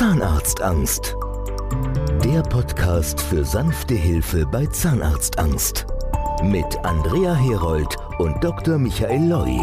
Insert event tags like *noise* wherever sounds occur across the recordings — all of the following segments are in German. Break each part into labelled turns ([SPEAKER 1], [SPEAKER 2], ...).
[SPEAKER 1] Zahnarztangst. Der Podcast für sanfte Hilfe bei Zahnarztangst. Mit Andrea Herold und Dr. Michael Loi.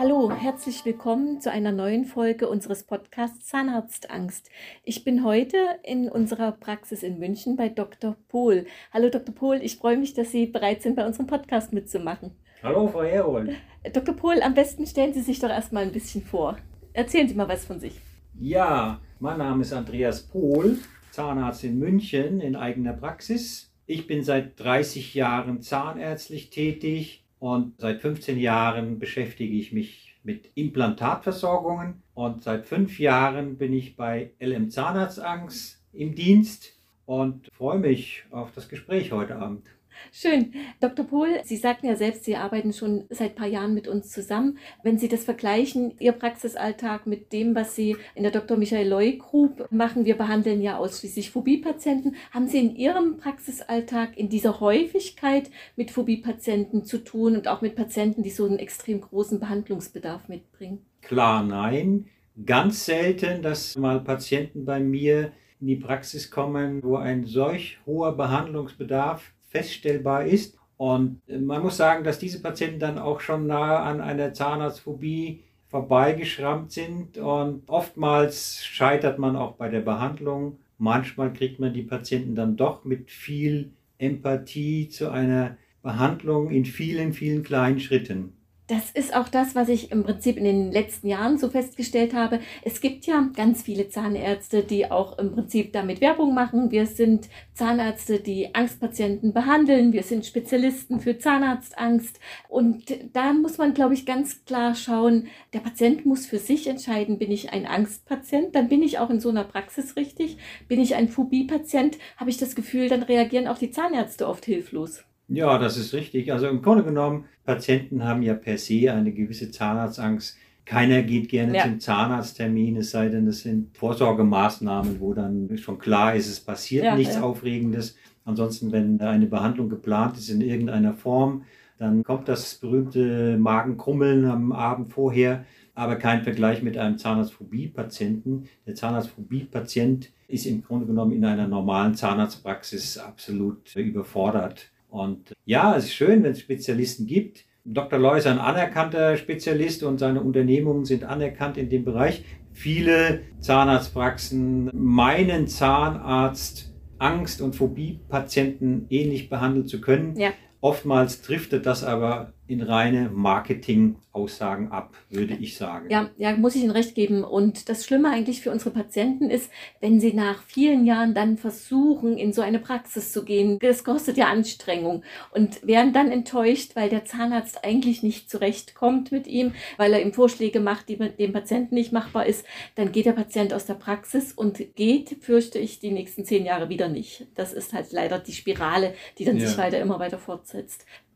[SPEAKER 2] Hallo, herzlich willkommen zu einer neuen Folge unseres Podcasts Zahnarztangst. Ich bin heute in unserer Praxis in München bei Dr. Pohl. Hallo Dr. Pohl, ich freue mich, dass Sie bereit sind, bei unserem Podcast mitzumachen.
[SPEAKER 3] Hallo, Frau Herold.
[SPEAKER 2] Dr. Pohl, am besten stellen Sie sich doch erstmal ein bisschen vor. Erzählen Sie mal was von sich.
[SPEAKER 3] Ja, mein Name ist Andreas Pohl, Zahnarzt in München in eigener Praxis. Ich bin seit 30 Jahren zahnärztlich tätig und seit 15 Jahren beschäftige ich mich mit Implantatversorgungen und seit fünf Jahren bin ich bei LM Zahnarztangst im Dienst und freue mich auf das Gespräch heute Abend.
[SPEAKER 2] Schön. Dr. Pohl, Sie sagten ja selbst, Sie arbeiten schon seit ein paar Jahren mit uns zusammen. Wenn Sie das vergleichen, Ihr Praxisalltag mit dem, was Sie in der Dr. Michael Loy Group machen, wir behandeln ja ausschließlich Phobie-Patienten. Haben Sie in Ihrem Praxisalltag in dieser Häufigkeit mit Phobie-Patienten zu tun und auch mit Patienten, die so einen extrem großen Behandlungsbedarf mitbringen?
[SPEAKER 3] Klar, nein. Ganz selten, dass mal Patienten bei mir in die Praxis kommen, wo ein solch hoher Behandlungsbedarf feststellbar ist. Und man muss sagen, dass diese Patienten dann auch schon nahe an einer Zahnarztphobie vorbeigeschrammt sind und oftmals scheitert man auch bei der Behandlung. Manchmal kriegt man die Patienten dann doch mit viel Empathie zu einer Behandlung in vielen, vielen kleinen Schritten.
[SPEAKER 2] Das ist auch das, was ich im Prinzip in den letzten Jahren so festgestellt habe. Es gibt ja ganz viele Zahnärzte, die auch im Prinzip damit Werbung machen. Wir sind Zahnärzte, die Angstpatienten behandeln. Wir sind Spezialisten für Zahnarztangst. Und da muss man, glaube ich, ganz klar schauen, der Patient muss für sich entscheiden, bin ich ein Angstpatient, dann bin ich auch in so einer Praxis richtig. Bin ich ein Phobie-Patient, habe ich das Gefühl, dann reagieren auch die Zahnärzte oft hilflos.
[SPEAKER 3] Ja, das ist richtig. Also im Grunde genommen, Patienten haben ja per se eine gewisse Zahnarztangst. Keiner geht gerne ja. zum Zahnarzttermin, es sei denn, es sind Vorsorgemaßnahmen, wo dann schon klar ist, es passiert ja, nichts ja. Aufregendes. Ansonsten, wenn eine Behandlung geplant ist in irgendeiner Form, dann kommt das berühmte Magenkrummeln am Abend vorher, aber kein Vergleich mit einem Zahnarztphobie-Patienten. Der Zahnarztphobie-Patient ist im Grunde genommen in einer normalen Zahnarztpraxis absolut überfordert. Und ja, es ist schön, wenn es Spezialisten gibt. Dr. Loy ist ein anerkannter Spezialist und seine Unternehmungen sind anerkannt in dem Bereich. Viele Zahnarztpraxen meinen Zahnarzt Angst- und Phobie-Patienten ähnlich behandeln zu können. Ja. Oftmals driftet das aber in reine Marketing-Aussagen ab, würde ich sagen.
[SPEAKER 2] Ja, ja, muss ich Ihnen recht geben. Und das Schlimme eigentlich für unsere Patienten ist, wenn sie nach vielen Jahren dann versuchen, in so eine Praxis zu gehen. Das kostet ja Anstrengung und werden dann enttäuscht, weil der Zahnarzt eigentlich nicht zurechtkommt mit ihm, weil er ihm Vorschläge macht, die dem Patienten nicht machbar ist. Dann geht der Patient aus der Praxis und geht, fürchte ich, die nächsten zehn Jahre wieder nicht. Das ist halt leider die Spirale, die dann ja. sich weiter immer weiter fortsetzt.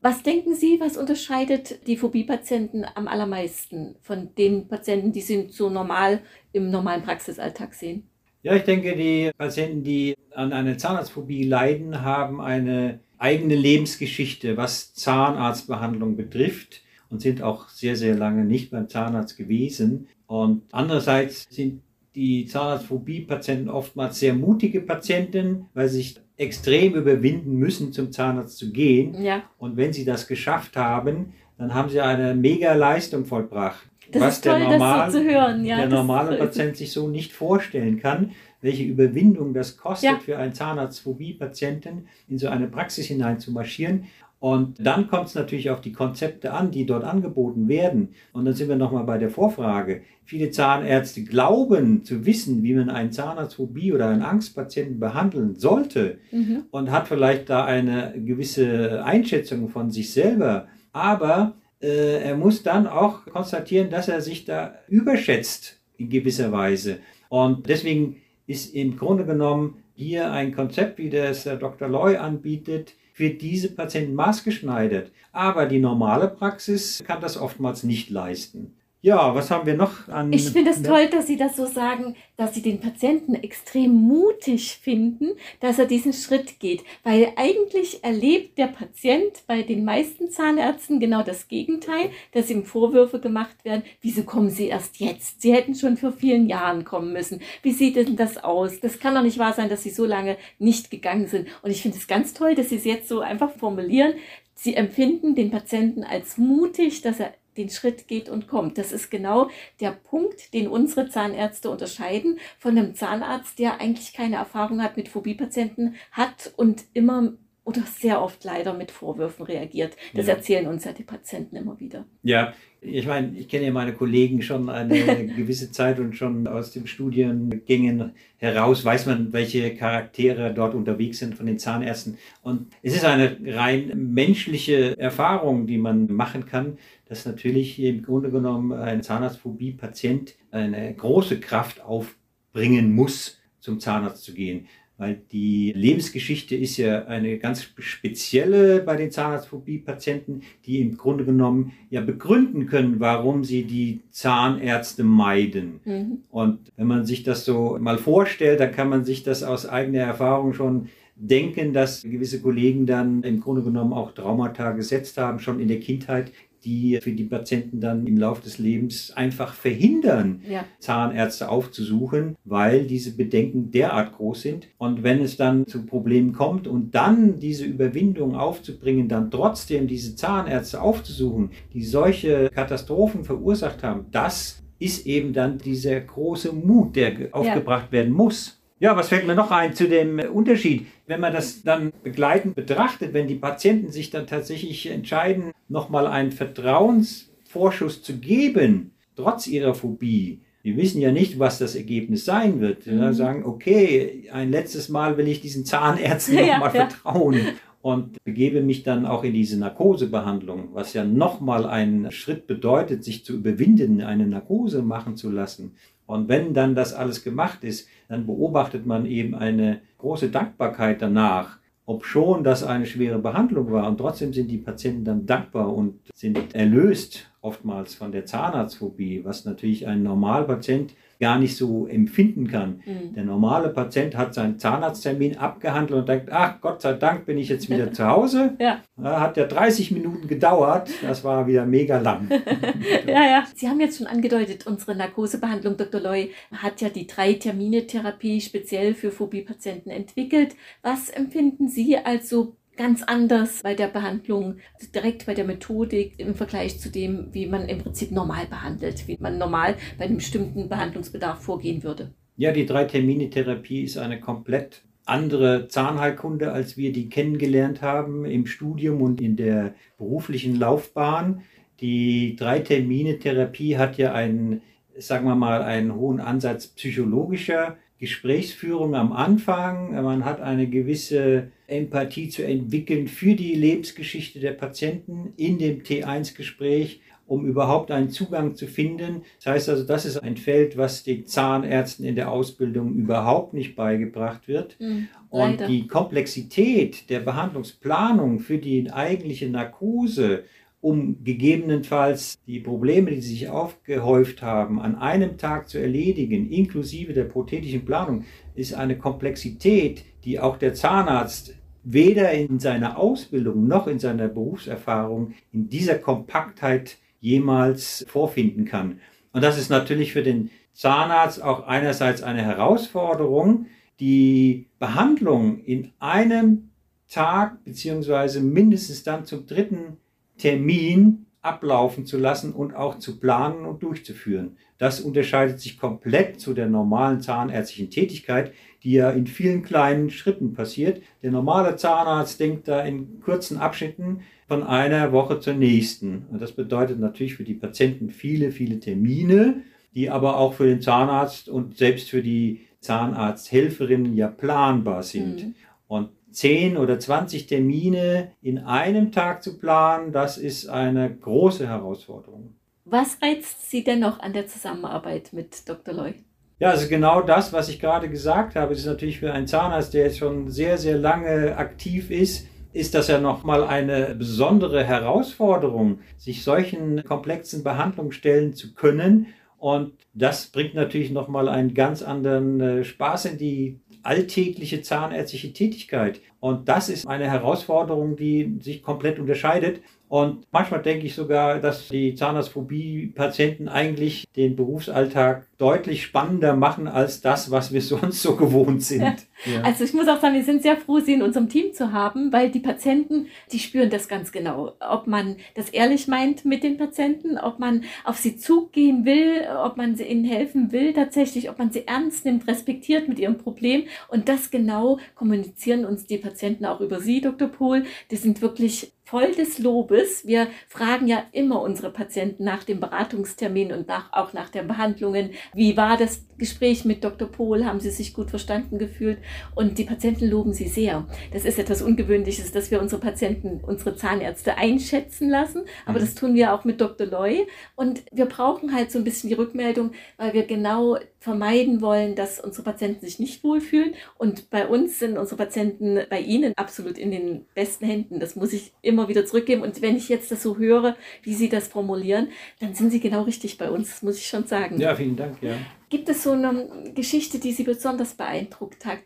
[SPEAKER 2] Was denken Sie, was unterscheidet die Phobie-Patienten am allermeisten von den Patienten, die Sie so normal im normalen Praxisalltag sehen?
[SPEAKER 3] Ja, ich denke, die Patienten, die an einer Zahnarztphobie leiden, haben eine eigene Lebensgeschichte, was Zahnarztbehandlung betrifft und sind auch sehr, sehr lange nicht beim Zahnarzt gewesen. Und andererseits sind die Zahnarztphobie-Patienten oftmals sehr mutige Patienten, weil sie sich extrem überwinden müssen, zum Zahnarzt zu gehen. Ja. Und wenn sie das geschafft haben, dann haben sie eine mega Leistung vollbracht.
[SPEAKER 2] Das was toll, der, normal, so. Ja,
[SPEAKER 3] der normale Patient sich so nicht vorstellen kann, welche Überwindung das kostet ja. für einen Zahnarztphobie-Patienten, in so eine Praxis hinein zu marschieren. Und dann kommt es natürlich auf die Konzepte an, die dort angeboten werden. Und dann sind wir nochmal bei der Vorfrage. Viele Zahnärzte glauben zu wissen, wie man einen Zahnarztphobie oder einen Angstpatienten behandeln sollte mhm. und hat vielleicht da eine gewisse Einschätzung von sich selber. Aber äh, er muss dann auch konstatieren, dass er sich da überschätzt in gewisser Weise. Und deswegen ist im Grunde genommen hier ein Konzept, wie das Dr. Loy anbietet, für diese Patienten maßgeschneidert. Aber die normale Praxis kann das oftmals nicht leisten. Ja, was haben wir noch an.
[SPEAKER 2] Ich finde es toll, dass Sie das so sagen, dass Sie den Patienten extrem mutig finden, dass er diesen Schritt geht. Weil eigentlich erlebt der Patient bei den meisten Zahnärzten genau das Gegenteil, dass ihm Vorwürfe gemacht werden. Wieso kommen Sie erst jetzt? Sie hätten schon vor vielen Jahren kommen müssen. Wie sieht denn das aus? Das kann doch nicht wahr sein, dass Sie so lange nicht gegangen sind. Und ich finde es ganz toll, dass Sie es jetzt so einfach formulieren. Sie empfinden den Patienten als mutig, dass er den Schritt geht und kommt. Das ist genau der Punkt, den unsere Zahnärzte unterscheiden von einem Zahnarzt, der eigentlich keine Erfahrung hat mit Phobie-Patienten, hat und immer oder sehr oft leider mit Vorwürfen reagiert. Das ja. erzählen uns ja die Patienten immer wieder.
[SPEAKER 3] Ja, ich meine, ich kenne ja meine Kollegen schon eine *laughs* gewisse Zeit und schon aus den Studiengängen heraus weiß man, welche Charaktere dort unterwegs sind von den Zahnärzten. Und es ist eine rein menschliche Erfahrung, die man machen kann, dass natürlich im Grunde genommen ein Zahnarztphobie-Patient eine große Kraft aufbringen muss, zum Zahnarzt zu gehen weil die Lebensgeschichte ist ja eine ganz spezielle bei den Zahnarztphobie-Patienten, die im Grunde genommen ja begründen können, warum sie die Zahnärzte meiden. Mhm. Und wenn man sich das so mal vorstellt, dann kann man sich das aus eigener Erfahrung schon denken, dass gewisse Kollegen dann im Grunde genommen auch Traumata gesetzt haben, schon in der Kindheit, die für die Patienten dann im Laufe des Lebens einfach verhindern, ja. Zahnärzte aufzusuchen, weil diese Bedenken derart groß sind. Und wenn es dann zu Problemen kommt und dann diese Überwindung aufzubringen, dann trotzdem diese Zahnärzte aufzusuchen, die solche Katastrophen verursacht haben, das ist eben dann dieser große Mut, der aufgebracht ja. werden muss. Ja, was fällt mir noch ein zu dem Unterschied? Wenn man das dann begleitend betrachtet, wenn die Patienten sich dann tatsächlich entscheiden, nochmal einen Vertrauensvorschuss zu geben, trotz ihrer Phobie, die wissen ja nicht, was das Ergebnis sein wird. Mhm. Ja, sagen, okay, ein letztes Mal will ich diesen Zahnärzten *laughs* nochmal ja, ja. vertrauen und begebe mich dann auch in diese Narkosebehandlung, was ja nochmal einen Schritt bedeutet, sich zu überwinden, eine Narkose machen zu lassen. Und wenn dann das alles gemacht ist, dann beobachtet man eben eine große Dankbarkeit danach, ob schon das eine schwere Behandlung war. Und trotzdem sind die Patienten dann dankbar und sind erlöst oftmals von der Zahnarztphobie, was natürlich ein Normalpatient gar nicht so empfinden kann. Mhm. Der normale Patient hat seinen Zahnarzttermin abgehandelt und denkt, ach Gott sei Dank bin ich jetzt wieder zu Hause. *laughs* Ja. Hat ja 30 Minuten gedauert, das war wieder mega lang. *laughs*
[SPEAKER 2] ja, ja. Sie haben jetzt schon angedeutet, unsere Narkosebehandlung, Dr. Loy, hat ja die Drei-Termine-Therapie speziell für Phobie-Patienten entwickelt. Was empfinden Sie als so ganz anders bei der Behandlung, direkt bei der Methodik im Vergleich zu dem, wie man im Prinzip normal behandelt, wie man normal bei einem bestimmten Behandlungsbedarf vorgehen würde.
[SPEAKER 3] Ja, die Drei-Termine-Therapie ist eine komplett andere Zahnheilkunde, als wir die kennengelernt haben im Studium und in der beruflichen Laufbahn. Die Drei-Termine-Therapie hat ja einen, sagen wir mal, einen hohen Ansatz psychologischer Gesprächsführung am Anfang. Man hat eine gewisse Empathie zu entwickeln für die Lebensgeschichte der Patienten in dem T1-Gespräch, um überhaupt einen Zugang zu finden. Das heißt also, das ist ein Feld, was den Zahnärzten in der Ausbildung überhaupt nicht beigebracht wird. Mhm, Und die Komplexität der Behandlungsplanung für die eigentliche Narkose um gegebenenfalls die Probleme, die sich aufgehäuft haben, an einem Tag zu erledigen, inklusive der prothetischen Planung, ist eine Komplexität, die auch der Zahnarzt weder in seiner Ausbildung noch in seiner Berufserfahrung in dieser Kompaktheit jemals vorfinden kann. Und das ist natürlich für den Zahnarzt auch einerseits eine Herausforderung, die Behandlung in einem Tag beziehungsweise mindestens dann zum dritten Termin ablaufen zu lassen und auch zu planen und durchzuführen. Das unterscheidet sich komplett zu der normalen zahnärztlichen Tätigkeit, die ja in vielen kleinen Schritten passiert. Der normale Zahnarzt denkt da in kurzen Abschnitten von einer Woche zur nächsten. Und das bedeutet natürlich für die Patienten viele, viele Termine, die aber auch für den Zahnarzt und selbst für die Zahnarzthelferinnen ja planbar sind. Mhm. Und 10 oder 20 Termine in einem Tag zu planen, das ist eine große Herausforderung.
[SPEAKER 2] Was reizt Sie denn noch an der Zusammenarbeit mit Dr. Loy?
[SPEAKER 3] Ja, also genau das, was ich gerade gesagt habe. Es ist natürlich für einen Zahnarzt, der jetzt schon sehr, sehr lange aktiv ist, ist das ja nochmal eine besondere Herausforderung, sich solchen komplexen Behandlungen stellen zu können. Und das bringt natürlich nochmal einen ganz anderen äh, Spaß in die alltägliche zahnärztliche Tätigkeit. Und das ist eine Herausforderung, die sich komplett unterscheidet. Und manchmal denke ich sogar, dass die Zahnarztphobie-Patienten eigentlich den Berufsalltag deutlich spannender machen als das, was wir *laughs* sonst so gewohnt sind. *laughs*
[SPEAKER 2] Ja. Also ich muss auch sagen, wir sind sehr froh, sie in unserem Team zu haben, weil die Patienten, die spüren das ganz genau. Ob man das ehrlich meint mit den Patienten, ob man auf sie zugehen will, ob man ihnen helfen will tatsächlich, ob man sie ernst nimmt, respektiert mit ihrem Problem. Und das genau kommunizieren uns die Patienten auch über Sie, Dr. Pohl. Die sind wirklich voll des Lobes. Wir fragen ja immer unsere Patienten nach dem Beratungstermin und nach, auch nach der Behandlungen. Wie war das Gespräch mit Dr. Pohl? Haben Sie sich gut verstanden gefühlt? Und die Patienten loben Sie sehr. Das ist etwas Ungewöhnliches, dass wir unsere Patienten, unsere Zahnärzte einschätzen lassen. Aber mhm. das tun wir auch mit Dr. Loy. Und wir brauchen halt so ein bisschen die Rückmeldung, weil wir genau vermeiden wollen, dass unsere Patienten sich nicht wohlfühlen. Und bei uns sind unsere Patienten bei Ihnen absolut in den besten Händen. Das muss ich immer wieder zurückgeben. Und wenn ich jetzt das so höre, wie Sie das formulieren, dann sind Sie genau richtig bei uns, das muss ich schon sagen.
[SPEAKER 3] Ja, vielen Dank. Ja.
[SPEAKER 2] Gibt es so eine Geschichte, die Sie besonders beeindruckt hat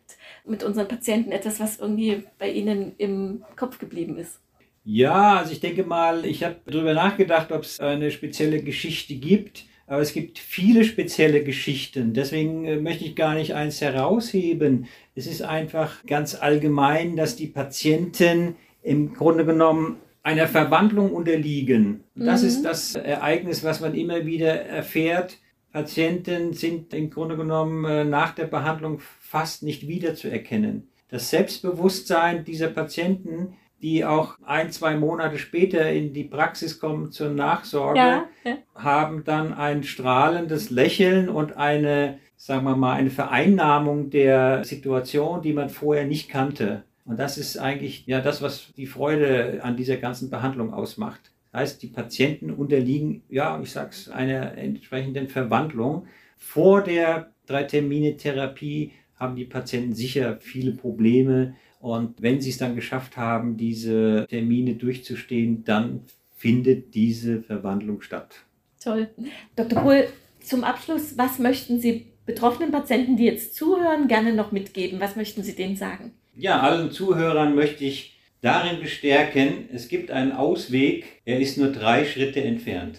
[SPEAKER 2] mit unseren Patienten? Etwas, was irgendwie bei Ihnen im Kopf geblieben ist?
[SPEAKER 3] Ja, also ich denke mal, ich habe darüber nachgedacht, ob es eine spezielle Geschichte gibt aber es gibt viele spezielle Geschichten. Deswegen äh, möchte ich gar nicht eins herausheben. Es ist einfach ganz allgemein, dass die Patienten im Grunde genommen einer Verwandlung unterliegen. Das mhm. ist das Ereignis, was man immer wieder erfährt. Patienten sind im Grunde genommen äh, nach der Behandlung fast nicht wiederzuerkennen. Das Selbstbewusstsein dieser Patienten die auch ein, zwei Monate später in die Praxis kommen zur Nachsorge, ja, ja. haben dann ein strahlendes Lächeln und eine, sagen wir mal, eine Vereinnahmung der Situation, die man vorher nicht kannte. Und das ist eigentlich ja das, was die Freude an dieser ganzen Behandlung ausmacht. Das heißt, die Patienten unterliegen, ja, ich sag's, einer entsprechenden Verwandlung. Vor der Drei-Termine-Therapie haben die Patienten sicher viele Probleme, und wenn sie es dann geschafft haben, diese Termine durchzustehen, dann findet diese Verwandlung statt.
[SPEAKER 2] Toll. Dr. Pohl, zum Abschluss, was möchten Sie betroffenen Patienten, die jetzt zuhören, gerne noch mitgeben? Was möchten Sie denen sagen?
[SPEAKER 3] Ja, allen Zuhörern möchte ich darin bestärken, es gibt einen Ausweg, er ist nur drei Schritte entfernt.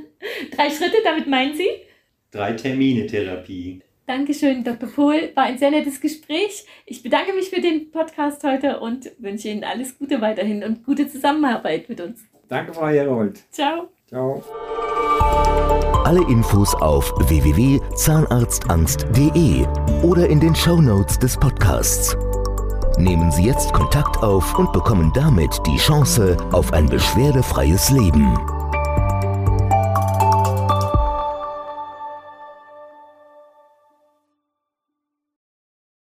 [SPEAKER 3] *laughs*
[SPEAKER 2] drei Schritte, damit meinen Sie?
[SPEAKER 3] Drei Termine Therapie.
[SPEAKER 2] Dankeschön, Dr. Pohl. War ein sehr nettes Gespräch. Ich bedanke mich für den Podcast heute und wünsche Ihnen alles Gute weiterhin und gute Zusammenarbeit mit uns.
[SPEAKER 3] Danke, Frau Herold.
[SPEAKER 2] Ciao.
[SPEAKER 3] Ciao.
[SPEAKER 1] Alle Infos auf www.zahnarztangst.de oder in den Show Notes des Podcasts. Nehmen Sie jetzt Kontakt auf und bekommen damit die Chance auf ein beschwerdefreies Leben.